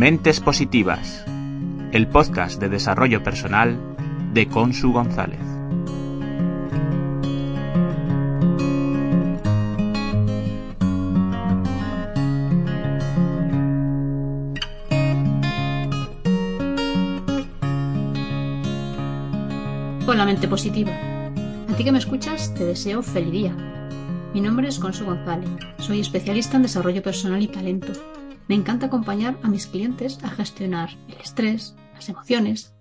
Mentes Positivas, el podcast de desarrollo personal de Consu González. Con la mente positiva. A ti que me escuchas, te deseo feliz día. Mi nombre es Consu González. Soy especialista en desarrollo personal y talento me encanta acompañar a mis clientes a gestionar el estrés, las emociones,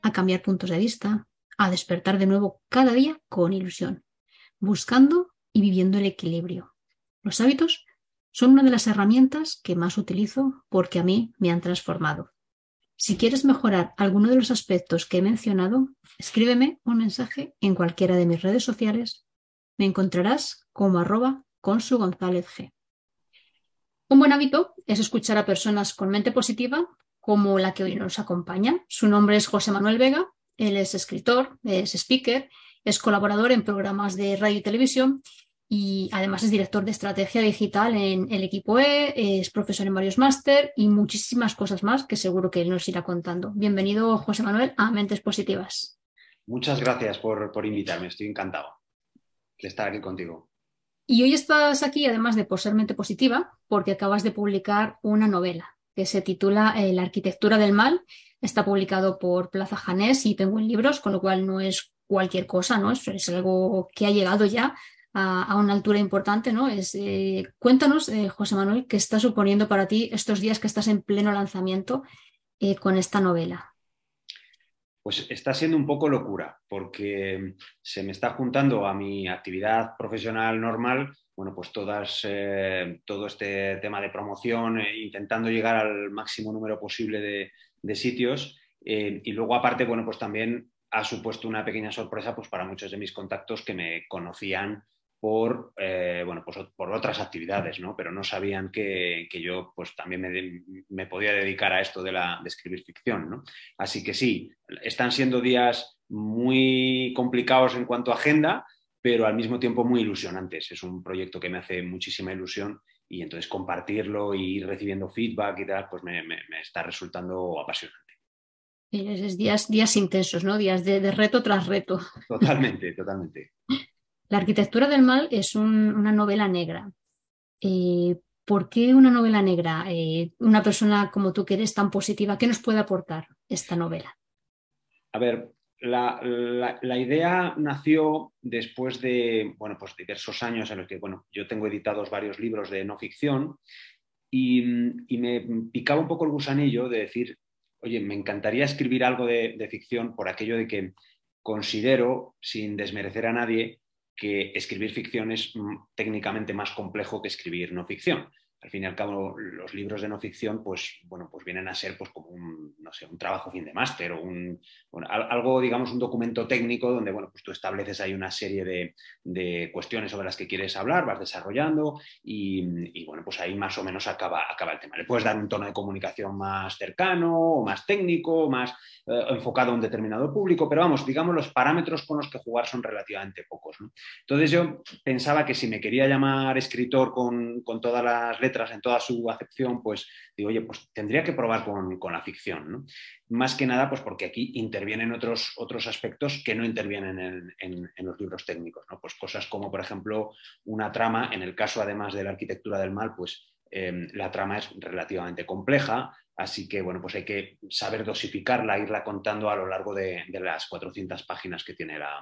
a cambiar puntos de vista, a despertar de nuevo cada día con ilusión, buscando y viviendo el equilibrio. Los hábitos son una de las herramientas que más utilizo porque a mí me han transformado. Si quieres mejorar alguno de los aspectos que he mencionado, escríbeme un mensaje en cualquiera de mis redes sociales. Me encontrarás como arroba con su González G. Un buen hábito es escuchar a personas con mente positiva como la que hoy nos acompaña. Su nombre es José Manuel Vega, él es escritor, es speaker, es colaborador en programas de radio y televisión y además es director de estrategia digital en el equipo E, es profesor en varios máster y muchísimas cosas más que seguro que él nos irá contando. Bienvenido, José Manuel, a Mentes Positivas. Muchas gracias por, por invitarme, estoy encantado de estar aquí contigo. Y hoy estás aquí, además de por ser mente positiva, porque acabas de publicar una novela que se titula eh, La arquitectura del mal. Está publicado por Plaza Janés y Penguin Libros, con lo cual no es cualquier cosa, ¿no? Es, algo que ha llegado ya a, una altura importante, ¿no? Es, eh, cuéntanos, eh, José Manuel, qué está suponiendo para ti estos días que estás en pleno lanzamiento con esta novela pues está siendo un poco locura, porque se me está juntando a mi actividad profesional normal, bueno, pues todas, eh, todo este tema de promoción, eh, intentando llegar al máximo número posible de, sitios, eh, y luego aparte, bueno, pues también ha supuesto una pequeña sorpresa pues, para muchos de mis contactos que me conocían por, eh, bueno, pues por otras actividades, ¿no? pero no sabían que, yo pues, también me, podía dedicar a esto de, la, de escribir ficción. ¿no? Así que sí, están siendo días muy complicados en cuanto a agenda, pero al mismo tiempo muy ilusionantes. Es un proyecto que me hace muchísima ilusión y entonces compartirlo y ir recibiendo feedback y tal, pues me, está resultando apasionante. Es días, días intensos, ¿no? Días de reto tras reto. Totalmente, totalmente. La arquitectura del mal es una novela negra. Eh, ¿Por qué una novela negra? Eh, una persona como tú que eres tan positiva, ¿qué nos puede aportar esta novela? A ver, la, idea nació después de bueno, pues diversos años en los que bueno, yo tengo editados varios libros de no ficción y, me picaba un poco el gusanillo de decir, oye, me encantaría escribir algo de ficción por aquello de que considero, sin desmerecer a nadie, que escribir ficción es mm, técnicamente más complejo que escribir no ficción al fin y al cabo los libros de no ficción pues bueno pues vienen a ser pues como un no sé un trabajo fin de máster o un algo digamos un documento técnico donde bueno pues tú estableces ahí una serie de, cuestiones sobre las que quieres hablar vas desarrollando y, bueno pues ahí más o menos acaba acaba el tema. Le puedes dar un tono de comunicación más cercano o más técnico más eh, enfocado a un determinado público pero vamos digamos los parámetros con los que jugar son relativamente pocos entonces yo pensaba que si me quería llamar escritor con, con todas las letras en toda su acepción, pues digo, oye, pues tendría que probar con, la ficción. Más que nada, pues porque aquí intervienen otros, otros aspectos que no intervienen en, los libros técnicos. ¿no? Pues cosas como, por ejemplo, una trama, en el caso además de la arquitectura del mal, pues eh, la trama es relativamente compleja, Así que, bueno, pues hay que saber dosificarla, irla contando a lo largo de, las 400 páginas que tiene la,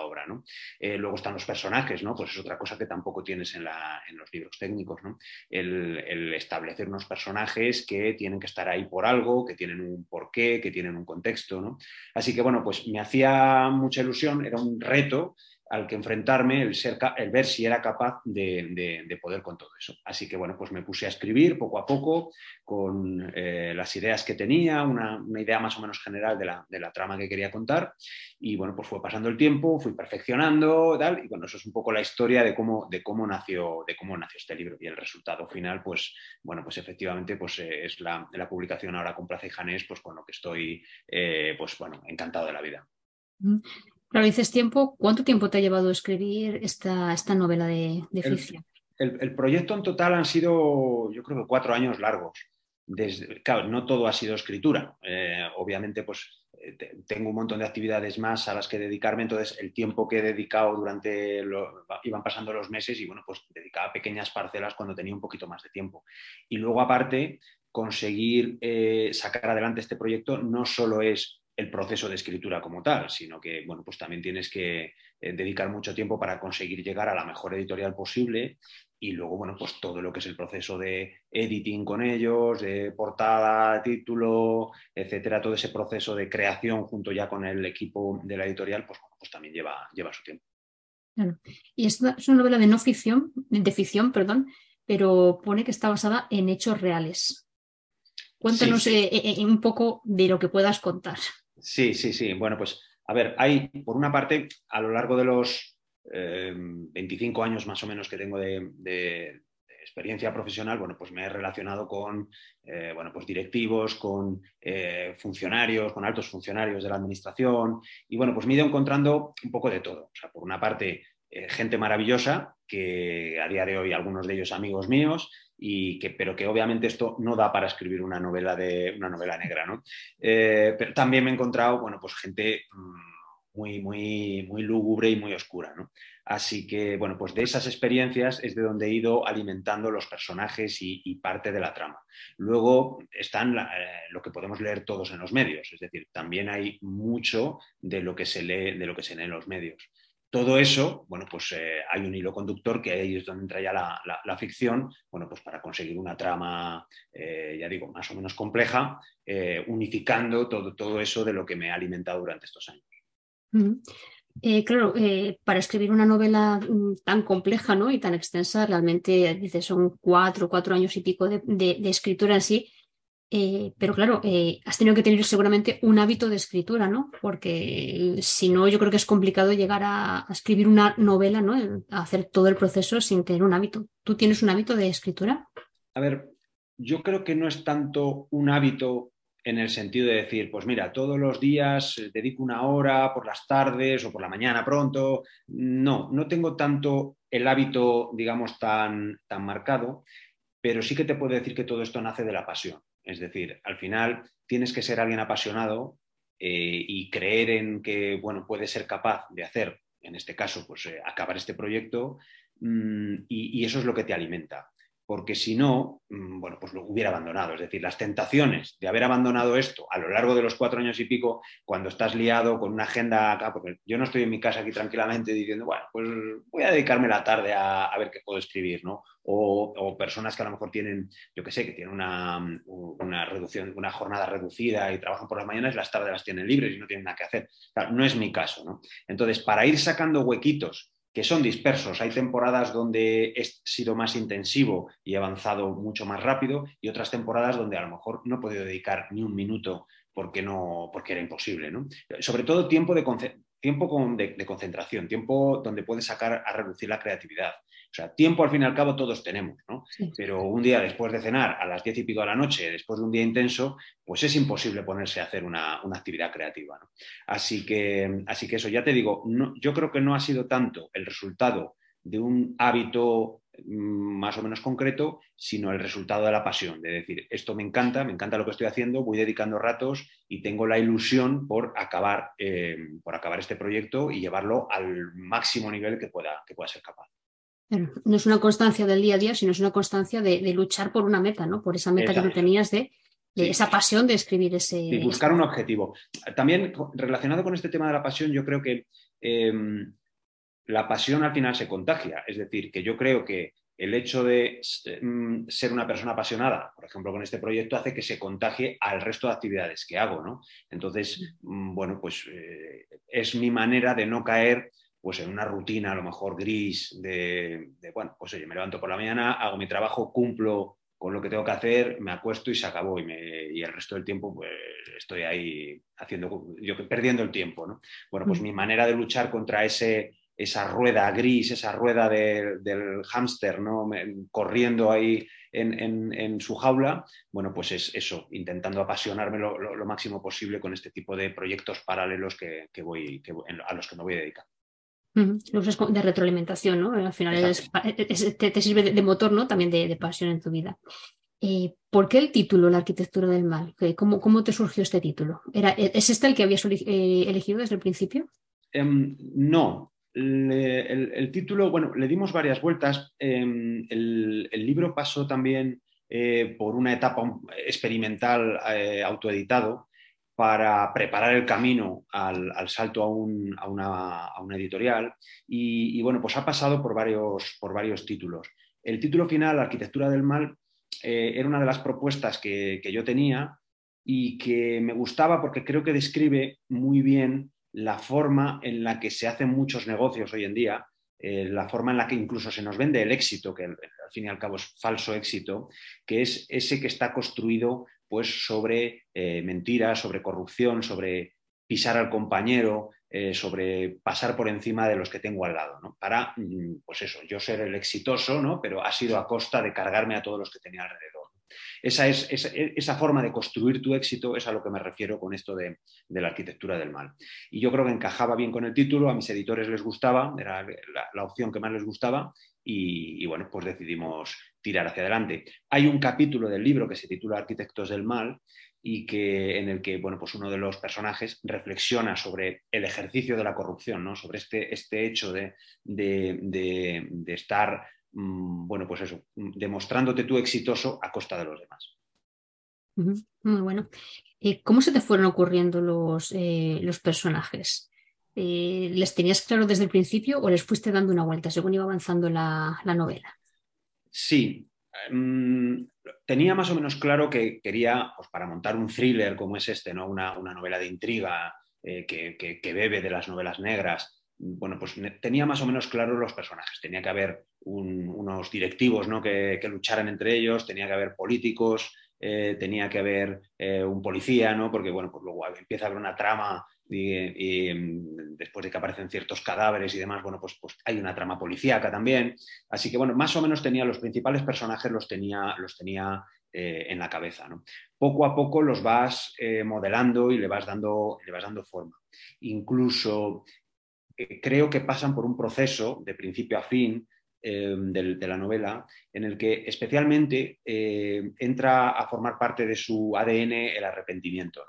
obra, ¿no? Eh, luego están los personajes, ¿no? Pues es otra cosa que tampoco tienes en, los libros técnicos, ¿no? El, establecer unos personajes que tienen que estar ahí por algo, que tienen un porqué, que tienen un contexto, ¿no? Así que, bueno, pues me hacía mucha ilusión, era un reto al que enfrentarme, el, ser, el ver si era capaz de, poder con todo eso. Así que bueno, pues me puse a escribir poco a poco con eh, las ideas que tenía, una, idea más o menos general de la, de la, trama que quería contar y bueno, pues fue pasando el tiempo, fui perfeccionando tal, y bueno, eso es un poco la historia de cómo, de cómo, nació, de cómo nació este libro y el resultado final, pues bueno, pues efectivamente pues, eh, es la, la, publicación ahora con Plaza y Janés, pues con lo que estoy eh, pues bueno, encantado de la vida. Claro, dices tiempo, ¿cuánto tiempo te ha llevado escribir esta, esta novela de, ficción? El, proyecto en total han sido, yo creo que cuatro años largos. Desde, claro, no todo ha sido escritura. Eh, obviamente, pues eh, tengo un montón de actividades más a las que dedicarme, entonces el tiempo que he dedicado durante, lo, iban pasando los meses y bueno, pues dedicaba pequeñas parcelas cuando tenía un poquito más de tiempo. Y luego aparte, conseguir eh, sacar adelante este proyecto no solo es el proceso de escritura como tal, sino que bueno, pues también tienes que eh, dedicar mucho tiempo para conseguir llegar a la mejor editorial posible y luego, bueno, pues todo lo que es el proceso de editing con ellos, de portada, título, etcétera, todo ese proceso de creación junto ya con el equipo de la editorial, pues, pues también lleva, lleva su tiempo. Y es una, novela de no ficción, de ficción, perdón, pero pone que está basada en hechos reales. Cuéntanos eh, eh, un poco de lo que puedas contar. Sí, sí, sí. Bueno, pues a ver, hay, por una parte, a lo largo de los 25 eh, años más o menos que tengo de, experiencia profesional, bueno, pues me he relacionado con, eh, bueno, pues directivos, con eh, funcionarios, con altos funcionarios de la administración y, bueno, pues me he ido encontrando un poco de todo. O sea, por una parte, gente maravillosa, que a día de hoy algunos de ellos amigos míos, y que, pero que obviamente esto no da para escribir una novela, de, una novela negra. ¿no? Eh, pero también me he encontrado bueno, pues gente mm, muy, muy, muy lúgubre y muy oscura. ¿no? Así que, bueno, pues de esas experiencias es de donde he ido alimentando los personajes y, parte de la trama. Luego están eh, lo que podemos leer todos en los medios, es decir, también hay mucho de lo que se lee, de lo que se lee en los medios. Todo eso, bueno, pues eh, hay un hilo conductor que ahí es donde entra ya la, ficción, bueno, pues para conseguir una trama, eh, ya digo, más o menos compleja, eh, unificando todo, todo eso de lo que me ha alimentado durante estos años. claro, para escribir una novela mm, tan compleja ¿no? y tan extensa, realmente, dices, son cuatro, cuatro años y pico de, de escritura en sí. Eh, pero claro, eh, has tenido que tener seguramente un hábito de escritura, ¿no? Porque si no, yo creo que es complicado llegar a, escribir una novela, ¿no? Hacer todo el proceso sin tener un hábito. ¿Tú tienes un hábito de escritura? A ver, yo creo que no es tanto un hábito en el sentido de decir, pues mira, todos los días dedico una hora por las tardes o por la mañana pronto. No, no tengo tanto el hábito, digamos, tan, tan marcado, pero sí que te puedo decir que todo esto nace de la pasión. Es decir, al final tienes que ser alguien apasionado eh, y creer en que bueno, puedes ser capaz de hacer, en este caso, pues eh, acabar este proyecto mm, y, eso es lo que te alimenta. Porque si no, mm, bueno, pues lo hubiera abandonado. Es decir, las tentaciones de haber abandonado esto a lo largo de los cuatro años y pico, cuando estás liado con una agenda acá, porque yo no estoy en mi casa aquí tranquilamente diciendo, bueno, pues voy a dedicarme la tarde a, a ver qué puedo escribir, ¿no? o, personas que a lo mejor tienen, yo qué sé, que tienen una, reducción, una jornada reducida y trabajan por las mañanas las tardes las tienen libres y no tienen nada que hacer. no es mi caso. ¿no? Entonces, para ir sacando huequitos que son dispersos. Hay temporadas donde he sido más intensivo y he avanzado mucho más rápido y otras temporadas donde a lo mejor no he podido dedicar ni un minuto porque, no, porque era imposible. ¿no? Sobre todo tiempo de, tiempo de, concentración, tiempo donde puedes sacar a reducir la creatividad. O sea, tiempo al fin y al cabo todos tenemos, ¿no? Pero un día después de cenar, a las diez y pico de la noche, después de un día intenso, pues es imposible ponerse a hacer una, actividad creativa. Así, que, así que eso, ya te digo, yo creo que no ha sido tanto el resultado de un hábito mm, más o menos concreto, sino el resultado de la pasión, de decir, esto me encanta, me encanta lo que estoy haciendo, voy dedicando ratos y tengo la ilusión por acabar, eh, por acabar este proyecto y llevarlo al máximo nivel que pueda, que pueda ser capaz. No es una constancia del día a día, sino es una constancia de, luchar por una meta, ¿no? Por esa meta que tú tenías de, esa pasión de escribir ese. Y buscar un objetivo. También relacionado con este tema de la pasión, yo creo que em, la pasión al final se contagia. Es decir, que yo creo que el hecho de mm, ser una persona apasionada, por ejemplo, con este proyecto, hace que se contagie al resto de actividades que hago, ¿no? Entonces, mm, bueno, pues eh, es mi manera de no caer pues en una rutina a lo mejor gris de, bueno, pues oye, me levanto por la mañana, hago mi trabajo, cumplo con lo que tengo que hacer, me acuesto y se acabó. Y, y el resto del tiempo, pues estoy ahí haciendo, yo perdiendo el tiempo, ¿no? Bueno, pues mm. mi manera de luchar contra ese, esa rueda gris, esa rueda del hámster, ¿no? corriendo ahí en, su jaula, bueno, pues es eso, intentando apasionarme lo, máximo posible con este tipo de proyectos paralelos que, voy, a los que me voy a dedicar. Lo usas de retroalimentación, ¿no? Al final te, sirve de, motor, ¿no? También de, pasión en tu vida. Eh, ¿Por qué el título, La arquitectura del mal? ¿Cómo, ¿Cómo, te surgió este título? ¿Era, ¿Es este el que habías eh, elegido desde el principio? Em, no. el, título, bueno, le dimos varias vueltas. Em, el, libro pasó también eh, por una etapa experimental autoeditado para preparar el camino al, salto a, una, editorial y, bueno, pues ha pasado por varios, títulos. El título final, Arquitectura del Mal, eh, era una de las propuestas que, yo tenía y que me gustaba porque creo que describe muy bien la forma en la que se hacen muchos negocios hoy en día, eh, la forma en la que incluso se nos vende el éxito, que al fin y al cabo es falso éxito, que es ese que está construido pues sobre eh, mentiras, sobre corrupción, sobre pisar al compañero, eh, sobre pasar por encima de los que tengo al lado, ¿no? Para, mm, pues eso, yo ser el exitoso, ¿no? Pero ha sido a costa de cargarme a todos los que tenía alrededor. Esa, es, esa, forma de construir tu éxito es a lo que me refiero con esto de, la arquitectura del mal. Y yo creo que encajaba bien con el título, a mis editores les gustaba, era la opción que más les gustaba, y, bueno, pues decidimos tirar hacia adelante. Hay un capítulo del libro que se titula Arquitectos del Mal y que, en el que bueno, pues uno de los personajes reflexiona sobre el ejercicio de la corrupción, ¿no? sobre este, este hecho de, estar, mm, bueno, pues eso, demostrándote tú exitoso a costa de los demás. Muy bueno. Eh, ¿Cómo se te fueron ocurriendo los, eh, los personajes? Eh, ¿les tenías claro desde el principio o les fuiste dando una vuelta según iba avanzando la, novela? Sí. Em, tenía más o menos claro que quería, pues para montar un thriller como es este, ¿no? una, novela de intriga eh, que, bebe de las novelas negras, bueno, pues tenía más o menos claro los personajes. Tenía que haber unos directivos ¿no? que, lucharan entre ellos, tenía que haber políticos, eh, tenía que haber un policía, ¿no? porque bueno, pues luego empieza a haber una trama y, mm, después de que aparecen ciertos cadáveres y demás, bueno, pues, pues hay una trama policíaca también. Así que, bueno, más o menos tenía los principales personajes, los tenía, los tenía eh, en la cabeza. Poco a poco los vas eh, modelando y le vas dando, le vas dando forma. Incluso eh, creo que pasan por un proceso de principio a fin de, la novela, en el que especialmente entra a formar parte de su ADN el arrepentimiento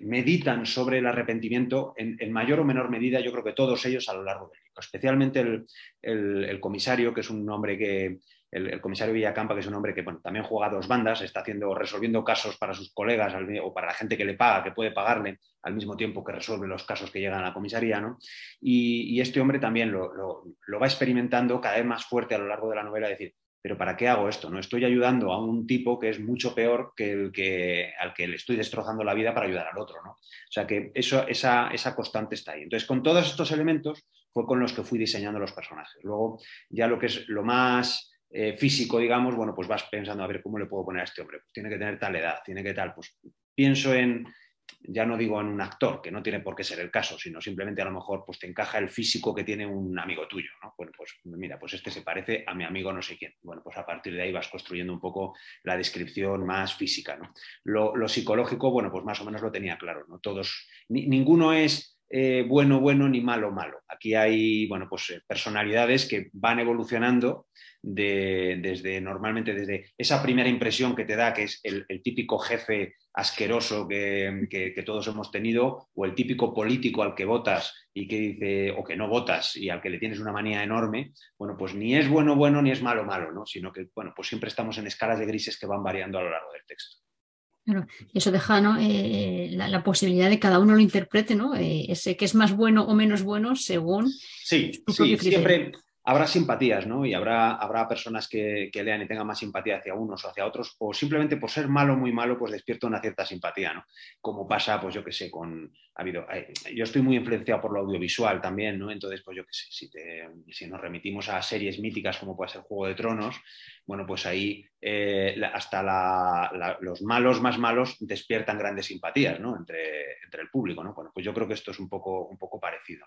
meditan sobre el arrepentimiento en, mayor o menor medida, yo creo que todos ellos a lo largo del libro, especialmente el, comisario, que es un hombre que, el, comisario Villacampa, que es un hombre que también juega dos bandas, está haciendo, resolviendo casos para sus colegas o para la gente que le paga, que puede pagarle al mismo tiempo que resuelve los casos que llegan a la comisaría. ¿no? Y, este hombre también lo, lo, va experimentando cada vez más fuerte a lo largo de la novela, decir, pero ¿para qué hago esto? ¿no? Estoy ayudando a un tipo que es mucho peor que el que, al que le estoy destrozando la vida para ayudar al otro. ¿no? O sea que eso, esa, esa constante está ahí. Entonces, con todos estos elementos fue con los que fui diseñando los personajes. Luego, ya lo que es lo más eh, físico, digamos, bueno, pues vas pensando a ver cómo le puedo poner a este hombre. Pues tiene que tener tal edad, tiene que tal. Pues pienso en, ya no digo en un actor, que no tiene por qué ser el caso, sino simplemente a lo mejor pues te encaja el físico que tiene un amigo tuyo, ¿no? Bueno, pues mira, pues este se parece a mi amigo no sé quién. Bueno, pues a partir de ahí vas construyendo un poco la descripción más física, ¿no? Lo, psicológico, bueno, pues más o menos lo tenía claro, ¿no? Todos, ninguno es eh, bueno, bueno ni malo, malo. Aquí hay, bueno, pues eh, personalidades que van evolucionando desde normalmente desde esa primera impresión que te da, que es el, típico jefe asqueroso que, todos hemos tenido, o el típico político al que votas y que dice, o que no votas y al que le tienes una manía enorme, bueno, pues ni es bueno bueno ni es malo malo, ¿no? Sino que, bueno, pues siempre estamos en escalas de grises que van variando a lo largo del texto. Eso deja eh, la, posibilidad de cada uno lo interprete, ¿no? Eh, ese que es más bueno o menos bueno según. Sí, sí, siempre habrá simpatías, ¿no? Y habrá, habrá personas que, lean y tengan más simpatía hacia unos o hacia otros, o simplemente por ser malo, muy malo, pues despierta una cierta simpatía, ¿no? Como pasa, pues yo qué sé, con... Ha habido, eh, yo estoy muy influenciado por lo audiovisual también, ¿no? Entonces, pues yo qué sé, si, si nos remitimos a series míticas como puede ser Juego de Tronos, bueno, pues ahí eh, hasta los malos más malos despiertan grandes simpatías, ¿no? Entre, entre el público, ¿no? Bueno, pues yo creo que esto es un poco, un poco parecido.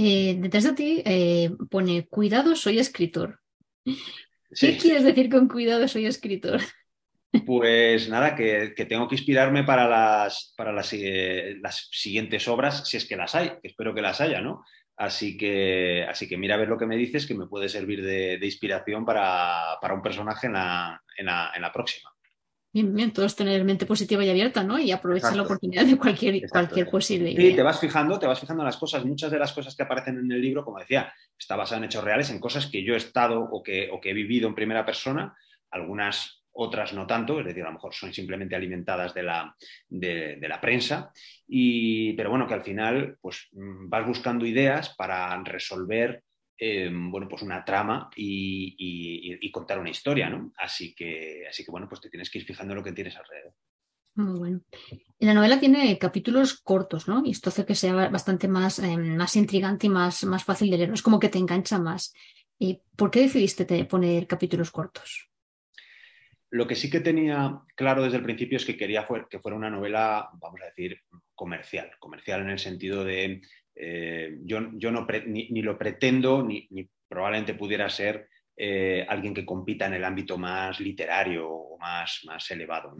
Eh, detrás de ti eh, pone, cuidado, soy escritor. ¿Qué quieres decir con cuidado, soy escritor? Pues nada, que, tengo que inspirarme para, las, para las, eh, las, siguientes obras, si es que las hay, que espero que las haya, ¿no? Así que, así que mira a ver lo que me dices, que me puede servir de, inspiración para, un personaje en la, en la próxima. Bien, bien, todos tener mente positiva y abierta, ¿no? Y aprovechar la oportunidad de cualquier, cualquier posible idea. Sí, te vas fijando, te vas fijando en las cosas. Muchas de las cosas que aparecen en el libro, como decía, está basado en hechos reales, en cosas que yo he estado o que, o que he vivido en primera persona, algunas otras no tanto, es decir, a lo mejor son simplemente alimentadas de la, de, de la prensa, y, pero bueno, que al final pues, mm, vas buscando ideas para resolver Em, bueno, pues una trama y, contar una historia, ¿no? Así que, así que, bueno, pues te tienes que ir fijando en lo que tienes alrededor. Muy bueno. La novela tiene capítulos cortos, ¿no? Y esto hace que sea bastante más, em, más intrigante y más, más fácil de leer. Es como que te engancha más. ¿Y por qué decidiste poner capítulos cortos? Lo que sí que tenía claro desde el principio es que quería que fuera una novela, vamos a decir, comercial. Comercial en el sentido de eh, yo, no ni, lo pretendo, ni, probablemente pudiera ser eh, alguien que compita en el ámbito más literario o más, más elevado.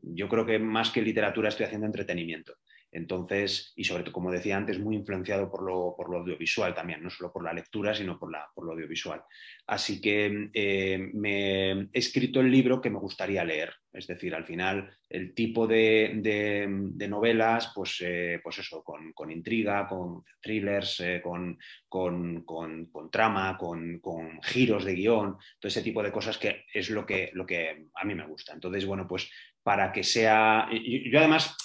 Yo creo que más que literatura estoy haciendo entretenimiento. Entonces, y sobre todo, como decía antes, muy influenciado por lo, por lo audiovisual también, no solo por la lectura, sino por, la, por lo audiovisual. Así que eh, me he escrito el libro que me gustaría leer. Es decir, al final, el tipo de, novelas, pues, eh, pues eso, con, intriga, con thrillers, eh, con, con, trama, con, giros de guion, todo ese tipo de cosas que es lo que, lo que a mí me gusta. Entonces, bueno, pues para que sea... Yo además,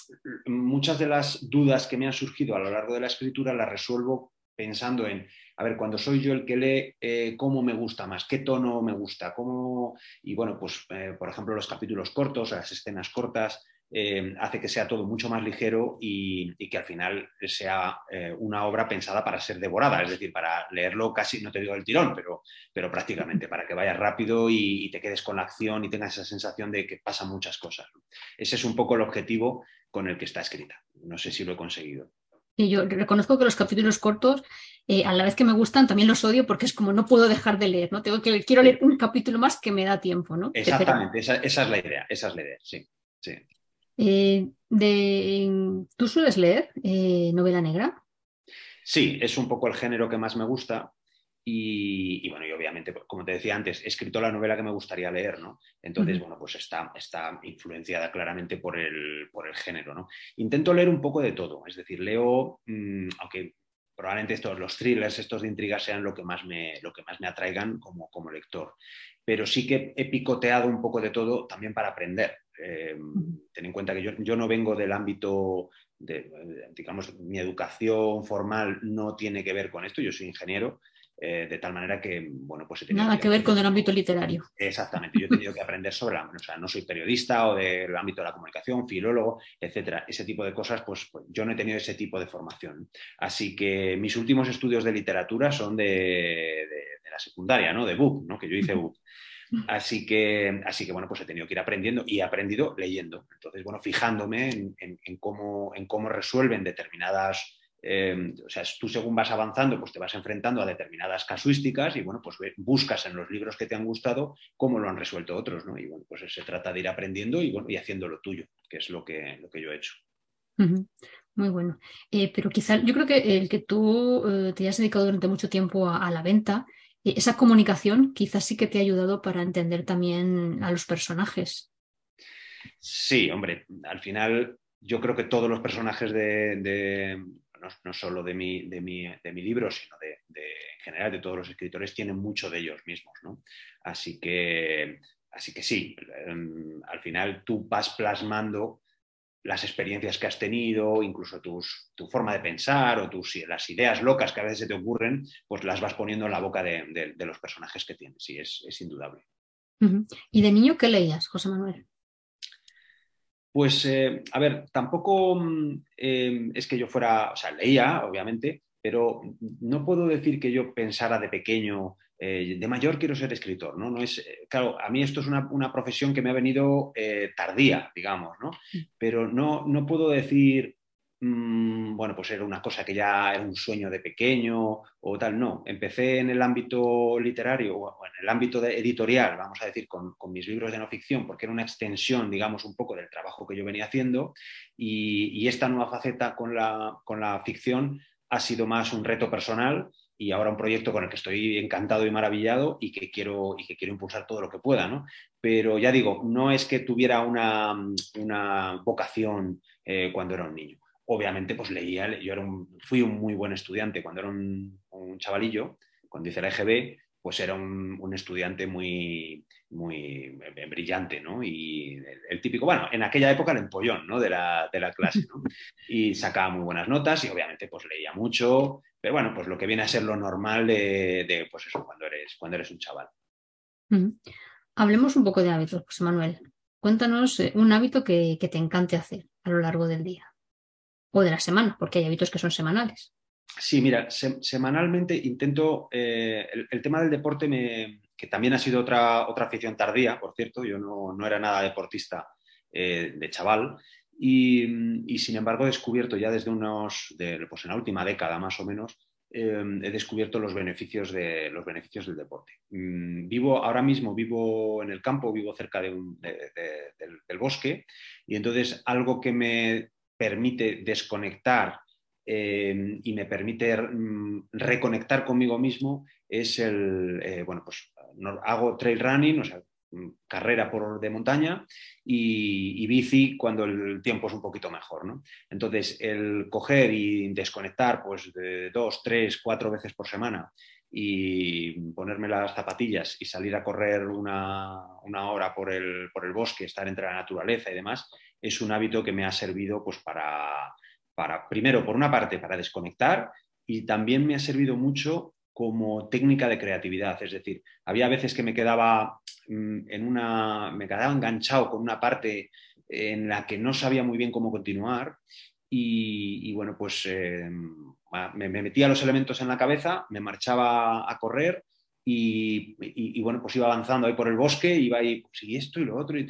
muchas de las dudas que me han surgido a lo largo de la escritura las resuelvo pensando en, a ver, cuando soy yo el que lee, eh, ¿cómo me gusta más? ¿Qué tono me gusta? ¿Cómo... Y bueno, pues, eh, por ejemplo, los capítulos cortos, las escenas cortas, eh, hace que sea todo mucho más ligero y, que al final sea eh, una obra pensada para ser devorada, es decir, para leerlo casi, no te digo el tirón, pero, pero prácticamente, para que vayas rápido y, te quedes con la acción y tengas esa sensación de que pasan muchas cosas. Ese es un poco el objetivo con el que está escrita. No sé si lo he conseguido. Y yo reconozco que los capítulos cortos, eh, a la vez que me gustan, también los odio porque es como no puedo dejar de leer, ¿no? Tengo que quiero leer un capítulo más que me da tiempo, ¿no? Exactamente, esa, esa, es la idea, esa es la idea, sí. sí. Eh, de, ¿Tú sueles leer eh, novela negra? Sí, es un poco el género que más me gusta. Y, bueno, y obviamente, como te decía antes, he escrito la novela que me gustaría leer, ¿no? Entonces, bueno, pues está, está influenciada claramente por el, por el género, ¿no? Intento leer un poco de todo, es decir, leo, mm, aunque probablemente estos, los thrillers, estos de intriga sean lo que más me, lo que más me atraigan como, como lector. Pero sí que he picoteado un poco de todo también para aprender. Eh, ten en cuenta que yo, no vengo del ámbito de, digamos, mi educación formal no tiene que ver con esto, yo soy ingeniero, eh, de tal manera que, bueno, pues... Nada que, ver con el ámbito literario. Exactamente, yo he tenido que aprender sobre la... O sea, no soy periodista o del ámbito de la comunicación, filólogo, etcétera. Ese tipo de cosas, pues, pues, yo no he tenido ese tipo de formación. Así que mis últimos estudios de literatura son de, la secundaria, ¿no? De BUC, ¿no? Que yo hice BUC. Así que, así que, bueno, pues he tenido que ir aprendiendo y he aprendido leyendo. Entonces, bueno, fijándome en, cómo, en cómo resuelven determinadas, eh, o sea, tú según vas avanzando, pues te vas enfrentando a determinadas casuísticas y, bueno, pues buscas en los libros que te han gustado cómo lo han resuelto otros, ¿no? Y, bueno, pues se trata de ir aprendiendo y, bueno, y haciendo lo tuyo, que es lo que, lo que yo he hecho. Muy bueno. Eh, pero quizá yo creo que el que tú eh, te hayas dedicado durante mucho tiempo a la venta, esa comunicación quizás sí que te ha ayudado para entender también a los personajes. Sí, hombre, al final yo creo que todos los personajes de, no, solo de mi, de, mi, libro, sino de, en general de todos los escritores, tienen mucho de ellos mismos, ¿no? Así que, así que sí, em, al final tú vas plasmando las experiencias que has tenido, incluso tus, tu forma de pensar o tus, las ideas locas que a veces se te ocurren, pues las vas poniendo en la boca de, los personajes que tienes, sí, es, es indudable. ¿Y de niño qué leías, José Manuel? Pues, eh, a ver, tampoco mm, eh, es que yo fuera, o sea, leía, obviamente, pero no puedo decir que yo pensara de pequeño, eh, de mayor quiero ser escritor, ¿no? no es, claro, a mí esto es una, profesión que me ha venido tardía, digamos, ¿no? Mm. Pero no, no puedo decir, Mm, bueno, pues era una cosa que ya era un sueño de pequeño o tal, no. Empecé en el ámbito literario o en el ámbito editorial, vamos a decir, con, mis libros de no ficción, porque era una extensión, digamos, un poco del trabajo que yo venía haciendo y, esta nueva faceta con la, con la ficción ha sido más un reto personal y ahora un proyecto con el que estoy encantado y maravillado y que quiero, y que quiero impulsar todo lo que pueda, ¿no? Pero ya digo, no es que tuviera una, vocación eh, cuando era un niño obviamente pues leía, yo era fui un muy buen estudiante cuando era un, chavalillo, cuando hice la EGB, pues era un, estudiante muy, muy brillante, ¿no? Y el, típico, bueno, en aquella época el empollón, ¿no? De la, clase, ¿no? Y sacaba muy buenas notas y obviamente pues leía mucho, pero bueno, pues lo que viene a ser lo normal de, pues eso, cuando eres, cuando eres un chaval. Hablemos un poco de hábitos, José Manuel. Cuéntanos eh, un hábito que te encante hacer a lo largo del día o de la semana, porque hay hábitos que son semanales. Sí, mira, semanalmente intento, eh, el, tema del deporte, que también ha sido otra, otra afición tardía, por cierto, yo no, no era nada deportista eh, de chaval, y, sin embargo he descubierto ya desde unos, pues en la última década más o menos, eh, he descubierto los beneficios, de, los beneficios del deporte. Mm, vivo, ahora mismo vivo en el campo, vivo cerca de del, bosque, y entonces algo que me permite desconectar eh, y me permite mm, reconectar conmigo mismo es el, eh, bueno, pues hago trail running, o sea, mm, carrera por de montaña y, bici cuando el tiempo es un poquito mejor, ¿no? Entonces, el coger y desconectar pues de dos, tres, cuatro veces por semana y ponerme las zapatillas y salir a correr una, hora por el, por el, bosque, estar entre la naturaleza y demás, es un hábito que me ha servido pues para, primero, por una parte, para desconectar y también me ha servido mucho como técnica de creatividad. Es decir, había veces que me quedaba mm, en una, me quedaba enganchado con una parte en la que no sabía muy bien cómo continuar y, bueno, pues eh, me, metía los elementos en la cabeza, me marchaba a correr y, bueno, pues iba avanzando ahí por el bosque, iba ahí, pues, y esto y lo otro, y,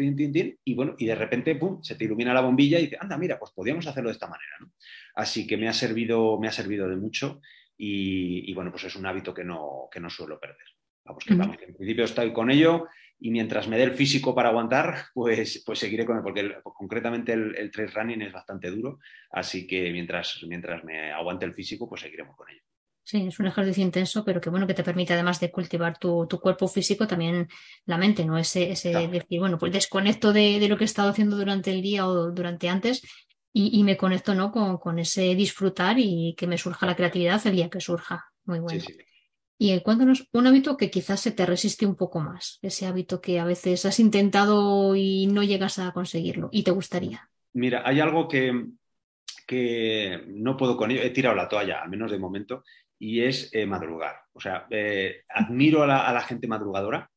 y bueno, y de repente, pum, se te ilumina la bombilla y dices, anda, mira, pues podríamos hacerlo de esta manera, ¿no? Así que me ha servido, me ha servido de mucho y, bueno, pues es un hábito que no, que no suelo perder. Vamos, que, vamos, en principio estoy con ello y mientras me dé el físico para aguantar, pues, pues seguiré con él, porque concretamente el, el, trail running es bastante duro, así que mientras, mientras me aguante el físico, pues seguiremos con ello. Sí, es un ejercicio intenso, pero que bueno, que te permite además de cultivar tu, cuerpo físico, también la mente, ¿no? Ese, ese decir, bueno, pues desconecto de, lo que he estado haciendo durante el día o durante antes y, me conecto, ¿no? Con, ese disfrutar y que me surja la creatividad el día que surja. Muy bueno. Y cuéntanos un hábito que quizás se te resiste un poco más, ese hábito que a veces has intentado y no llegas a conseguirlo y te gustaría. Mira, hay algo que, que no puedo con ello, he tirado la toalla, al menos de momento, y es eh, madrugar. O sea, eh, admiro a la, gente madrugadora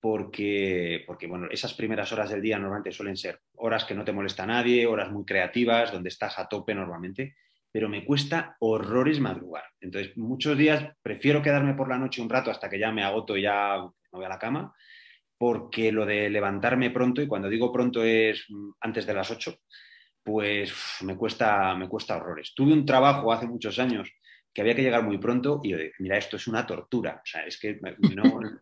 porque, porque, bueno, esas primeras horas del día normalmente suelen ser horas que no te molesta a nadie, horas muy creativas, donde estás a tope normalmente, pero me cuesta horrores madrugar. Entonces, muchos días prefiero quedarme por la noche un rato hasta que ya me agoto y ya me voy a la cama, porque lo de levantarme pronto, y cuando digo pronto es mm, antes de las 8, pues me cuesta, me cuesta horrores. Tuve un trabajo hace muchos años que había que llegar muy pronto y yo dije, mira, esto es una tortura, o sea, es que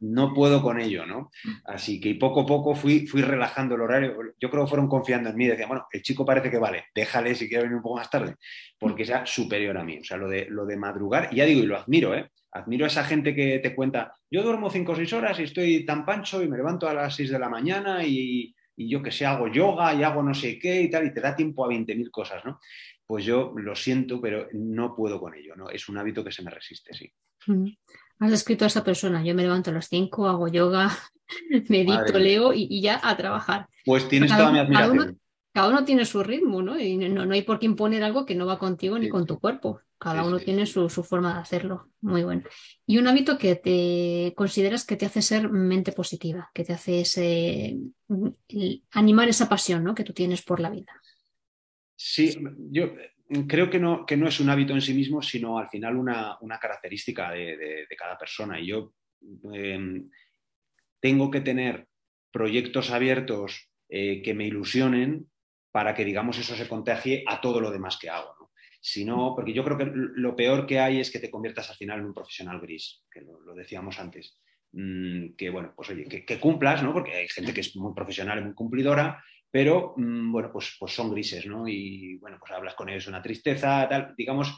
no, puedo con ello, ¿no? Así que poco a poco fui, fui relajando el horario, yo creo que fueron confiando en mí, decían, bueno, el chico parece que vale, déjale si quiere venir un poco más tarde, porque sea superior a mí, o sea, lo de, lo de madrugar, y ya digo, y lo admiro, ¿eh? Admiro a esa gente que te cuenta, yo duermo cinco o seis horas y estoy tan pancho y me levanto a las 6 de la mañana y, y yo que sé, hago yoga y hago no sé qué y tal, y te da tiempo a 20.000 cosas, ¿no? pues yo lo siento, pero no puedo con ello, ¿no? Es un hábito que se me resiste, sí. Has escrito a esa persona, yo me levanto a las 5, hago yoga, medito, leo y, ya a trabajar. Pues tienes toda mi admiración. Cada uno tiene su ritmo, ¿no? Y no, no, hay por qué imponer algo que no va contigo ni con tu cuerpo. Cada uno tiene su, forma de hacerlo. Muy bueno. Y un hábito que te consideras que te hace ser mente positiva, que te hace ese, animar esa pasión ¿no? que tú tienes por la vida. Sí, yo creo que no, que no es un hábito en sí mismo, sino al final una, característica de, cada persona. Y yo em, tengo que tener proyectos abiertos eh, que me ilusionen para que, digamos, eso se contagie a todo lo demás que hago. ¿no? porque yo creo que lo peor que hay es que te conviertas al final en un profesional gris, que lo, decíamos antes. Mm, que, bueno, pues oye, que, cumplas, ¿no? Porque hay gente que es muy profesional y muy cumplidora, pero, mm, bueno, pues, pues son grises, ¿no? Y, bueno, pues hablas con ellos una tristeza, tal, digamos,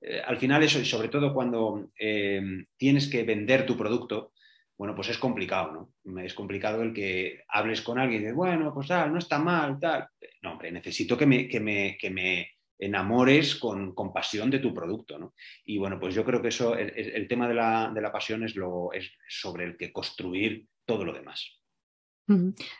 eh, al final eso, y sobre todo cuando eh, tienes que vender tu producto, bueno, pues es complicado, ¿no? Es complicado el que hables con alguien y dices, bueno, pues tal, no está mal, tal. No, hombre, necesito que me, que me, que me enamores con, con, pasión de tu producto, ¿no? Y bueno, pues yo creo que eso, el, tema de la, de la, pasión es, lo, es sobre el que construir todo lo demás.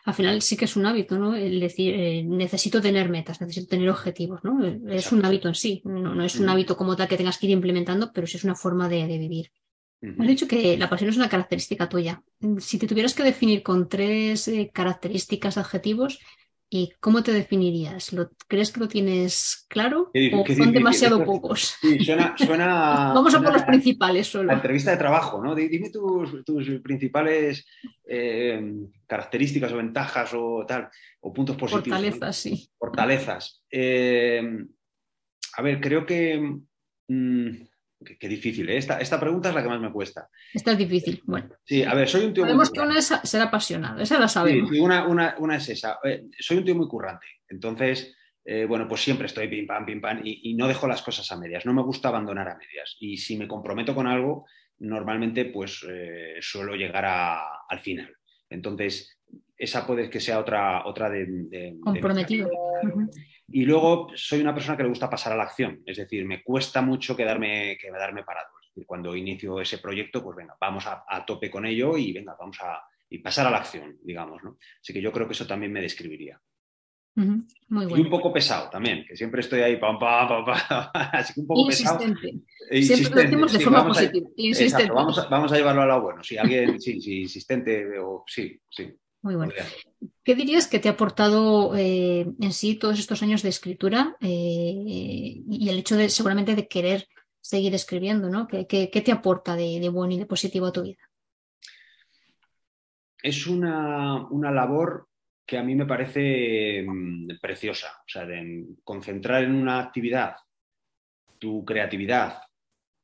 Al final sí que es un hábito, ¿no? El decir, eh, necesito tener metas, necesito tener objetivos, ¿no? Es un hábito en sí, no, no es un hábito como tal que tengas que ir implementando, pero sí es una forma de, de vivir. Has dicho que la pasión es una característica tuya. Si te tuvieras que definir con tres eh, características, adjetivos, ¿y cómo te definirías? ¿Lo, ¿Crees que lo tienes claro o son demasiado pocos? Sí, suena, Vamos a por los principales solo. La entrevista de trabajo, ¿no? Dime tus, principales eh, características o ventajas o tal, o puntos positivos. Fortalezas, sí. Fortalezas. Eh, a ver, creo que... Mm, Qué, difícil, ¿eh? esta, esta, pregunta es la que más me cuesta. Esta es difícil, bueno. Sí, a ver, soy un tío Sabemos que una es ser apasionado, esa la sabemos. Sí, una, una, una, es esa. Eh, soy un tío muy currante, entonces, eh, bueno, pues siempre estoy pim pam, pim pam, y, no dejo las cosas a medias. No me gusta abandonar a medias. Y si me comprometo con algo, normalmente, pues suelo llegar al final. Entonces, esa puede que sea otra, otra de... Comprometido. Y luego soy una persona que le gusta pasar a la acción, es decir, me cuesta mucho quedarme, quedarme parado. Es cuando inicio ese proyecto, pues venga, vamos a, tope con ello y venga, vamos a y pasar a la acción, digamos. ¿no? Así que yo creo que eso también me describiría. Muy bueno. Y un poco pesado también, que siempre estoy ahí, pam, pam, pam, pam. así que un poco insistente. pesado. Siempre lo decimos de forma positiva. insistente. vamos, a, vamos, a, llevarlo a lo bueno. Si alguien, sí, sí, insistente, o sí, sí. Muy bueno. ¿Qué dirías que te ha aportado eh, en sí todos estos años de escritura eh, y el hecho de seguramente de querer seguir escribiendo, ¿no? ¿Qué, te aporta de, bueno y de positivo a tu vida? Es una, labor que a mí me parece mm, preciosa, o sea, de concentrar en una actividad tu creatividad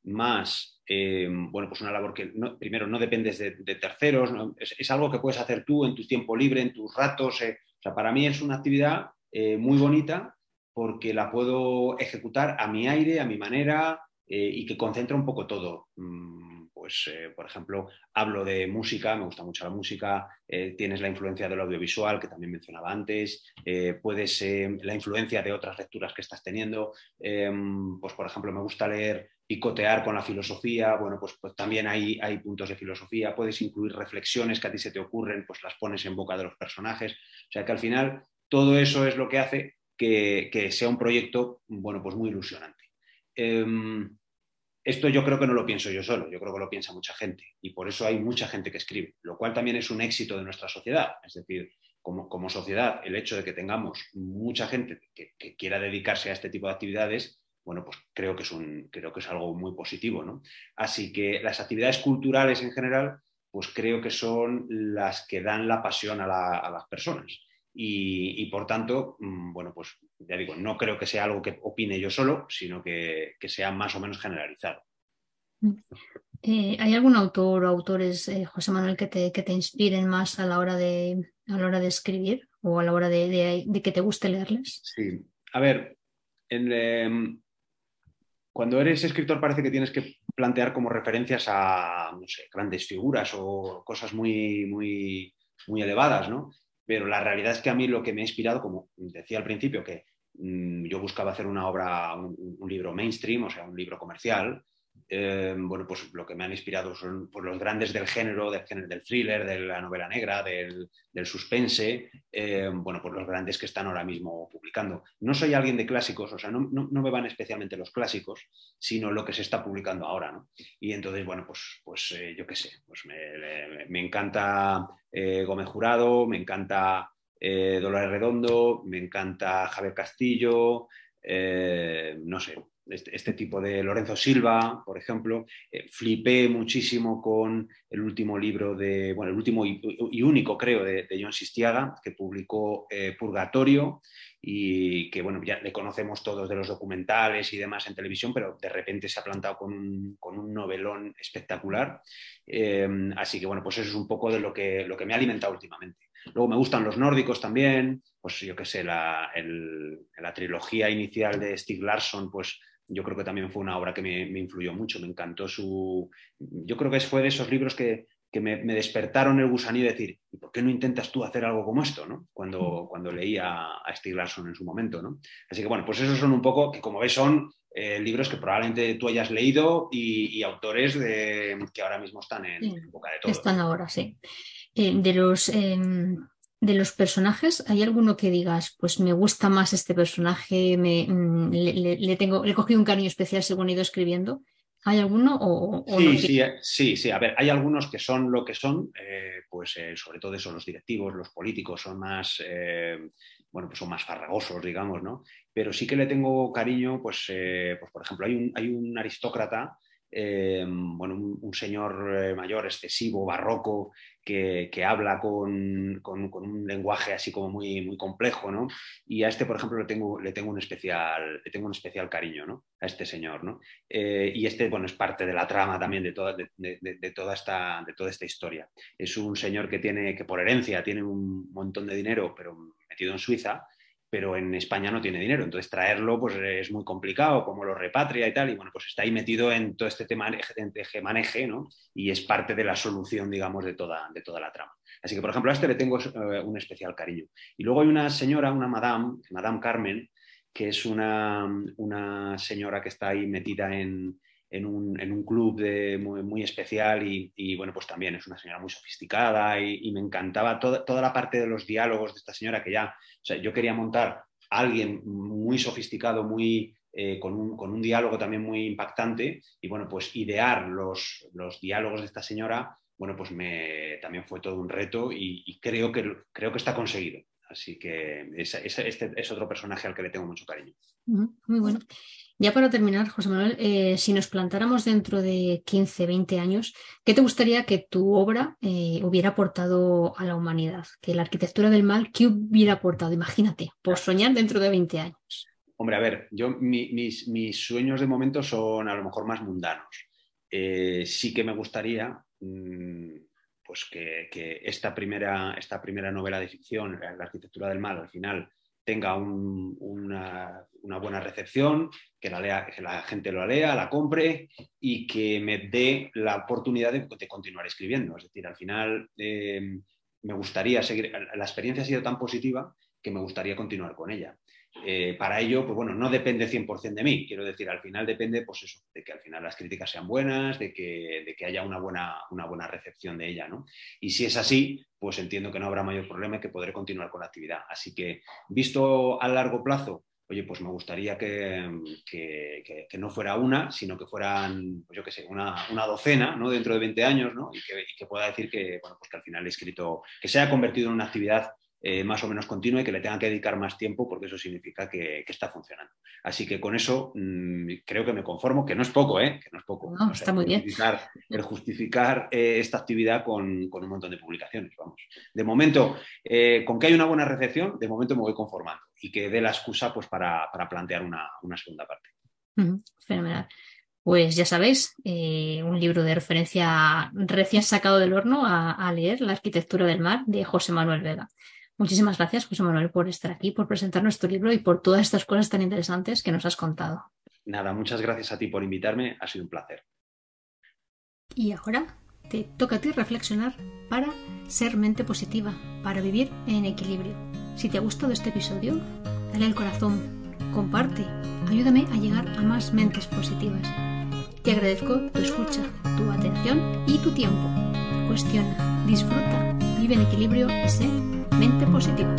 más eh, bueno, pues una labor que primero no dependes de, terceros, es, algo que puedes hacer tú en tu tiempo libre, en tus ratos. Eh, o sea, para mí es una actividad eh, muy bonita porque la puedo ejecutar a mi aire, a mi manera y que concentra un poco todo. Mm, pues, por ejemplo, hablo de música, me gusta mucho la música, tienes la influencia del audiovisual que también mencionaba antes, puedes la influencia de otras lecturas que estás teniendo. pues, por ejemplo, me gusta leer picotear con la filosofía, bueno, pues, pues también hay, hay, puntos de filosofía, puedes incluir reflexiones que a ti se te ocurren, pues las pones en boca de los personajes, o sea que al final todo eso es lo que hace que, sea un proyecto, bueno, pues muy ilusionante. Em, esto yo creo que no lo pienso yo solo, yo creo que lo piensa mucha gente y por eso hay mucha gente que escribe, lo cual también es un éxito de nuestra sociedad, es decir, como, como sociedad, el hecho de que tengamos mucha gente que, que quiera dedicarse a este tipo de actividades, bueno, pues creo que es, un, creo que es algo muy positivo. ¿no? Así que las actividades culturales en general, pues creo que son las que dan la pasión a, las personas. Y, por tanto, mm, bueno, pues ya digo, no creo que sea algo que opine yo solo, sino que, sea más o menos generalizado. Eh, ¿Hay algún autor o autores, eh, José Manuel, que te, que te, inspiren más a la hora de, a la hora de escribir o a la hora de, que te guste leerles? Sí, a ver, en, em, cuando eres escritor parece que tienes que plantear como referencias a, no sé, grandes figuras o cosas muy, muy, muy elevadas, ¿no? Pero la realidad es que a mí lo que me ha inspirado, como decía al principio, que mm, yo buscaba hacer una obra, un, libro mainstream, o sea, un libro comercial, eh, bueno, pues lo que me han inspirado son pues, los grandes del género, del género del thriller, de la novela negra, del, suspense, eh, bueno, pues los grandes que están ahora mismo publicando. No soy alguien de clásicos, o sea, no, me van especialmente los clásicos, sino lo que se está publicando ahora, ¿no? Y entonces, bueno, pues, pues eh, yo qué sé, pues me, encanta Gómez Jurado, me encanta Dolores Redondo, me encanta Javier Castillo, no sé, este, este, tipo de Lorenzo Silva, por ejemplo. Eh, flipé muchísimo con el último libro de, bueno, el último y, único, creo, de, John Sistiaga, que publicó eh, Purgatorio y que, bueno, ya le conocemos todos de los documentales y demás en televisión, pero de repente se ha plantado con un, novelón espectacular. Eh, así que, bueno, pues eso es un poco de lo que, lo que me ha alimentado últimamente. Luego me gustan los nórdicos también, pues yo qué sé, la, la trilogía inicial de Stig Larsson, pues yo creo que también fue una obra que me, influyó mucho, me encantó su... Yo creo que fue de esos libros que, me, despertaron el gusanillo de decir, ¿y por qué no intentas tú hacer algo como esto? ¿no? Cuando, cuando leí a, a Stieg Larsson en su momento. ¿no? Así que bueno, pues esos son un poco, que como ves son eh, libros que probablemente tú hayas leído y, autores de, que ahora mismo están en, boca de todos. Están ahora, sí. Eh, de los em, de los personajes, ¿hay alguno que digas, pues me gusta más este personaje, me, mm, le, tengo, le he cogido un cariño especial según he ido escribiendo? ¿Hay alguno o, sí, sí, eh, sí, sí, a ver, hay algunos que son lo que son, eh, pues eh, sobre todo eso, los directivos, los políticos son más, bueno, pues son más farragosos, digamos, ¿no? Pero sí que le tengo cariño, pues, pues por ejemplo, hay un, hay un aristócrata bueno, un, señor mayor, excesivo, barroco, que, habla con, un lenguaje así como muy, muy complejo, ¿no? Y a este, por ejemplo, le tengo, le tengo, un, especial, le tengo un especial cariño, ¿no? A este señor, ¿no? Eh, y este, bueno, es parte de la trama también de toda, de, toda esta, de toda esta historia. Es un señor que tiene, que por herencia tiene un montón de dinero, pero metido en Suiza, pero en España no tiene dinero, entonces traerlo pues es muy complicado, como lo repatria y tal, y bueno, pues está ahí metido en todo este tema de maneje, ¿no? Y es parte de la solución, digamos, de toda, de toda la trama. Así que, por ejemplo, a este le tengo eh, un especial cariño. Y luego hay una señora, una madame, Madame Carmen, que es una, una señora que está ahí metida en, en un, club de, muy, especial y, bueno, pues también es una señora muy sofisticada y, me encantaba toda, toda, la parte de los diálogos de esta señora que ya, o sea, yo quería montar a alguien muy sofisticado, muy, eh, con, un, diálogo también muy impactante y bueno, pues idear los, los diálogos de esta señora, bueno, pues me, también fue todo un reto y, creo, que, creo que está conseguido. Así que este es otro personaje al que le tengo mucho cariño. Muy bueno. Ya para terminar, José Manuel, eh, si nos plantáramos dentro de 15, 20 años, ¿qué te gustaría que tu obra eh, hubiera aportado a la humanidad? Que la arquitectura del mal, ¿qué hubiera aportado? Imagínate, por soñar dentro de 20 años. Hombre, a ver, yo mis, sueños de momento son a lo mejor más mundanos. Eh, sí que me gustaría mm, pues que, esta, primera, esta primera novela de ficción, La arquitectura del mal, al final tenga una, buena recepción, que la, lea, que la gente lo lea, la compre y que me dé la oportunidad de, continuar escribiendo. Es decir, al final eh, me gustaría seguir, la experiencia ha sido tan positiva que me gustaría continuar con ella. Eh, para ello, pues bueno, no depende 100% de mí, quiero decir, al final depende, pues eso, de que al final las críticas sean buenas, de que, de que haya una buena, una buena recepción de ella, ¿no? Y si es así, pues entiendo que no habrá mayor problema y que podré continuar con la actividad. Así que, visto a largo plazo, oye, pues me gustaría que, que, no fuera una, sino que fueran, pues yo qué sé, una, una, docena, ¿no? Dentro de 20 años, ¿no? Y que, pueda decir que, bueno, pues que al final he escrito, que se haya convertido en una actividad eh, más o menos continua y que le tengan que dedicar más tiempo porque eso significa que, está funcionando. Así que con eso mm, creo que me conformo, que no es poco, ¿eh? que no es poco. está muy bien. El justificar eh, esta actividad con, un montón de publicaciones, vamos. De momento, eh, con que hay una buena recepción, de momento me voy conformando y que dé la excusa pues, para, plantear una, segunda parte. fenomenal. Pues ya sabéis, un libro de referencia recién sacado del horno a, leer, La arquitectura del mar, de José Manuel Vega. Muchísimas gracias, José Manuel, por estar aquí, por presentar nuestro libro y por todas estas cosas tan interesantes que nos has contado. Nada, muchas gracias a ti por invitarme, ha sido un placer. Y ahora te toca a ti reflexionar para ser mente positiva, para vivir en equilibrio. Si te ha gustado este episodio, dale al corazón, comparte, ayúdame a llegar a más mentes positivas. Te agradezco tu escucha, tu atención y tu tiempo. Cuestiona, disfruta, vive en equilibrio y sé mente positiva.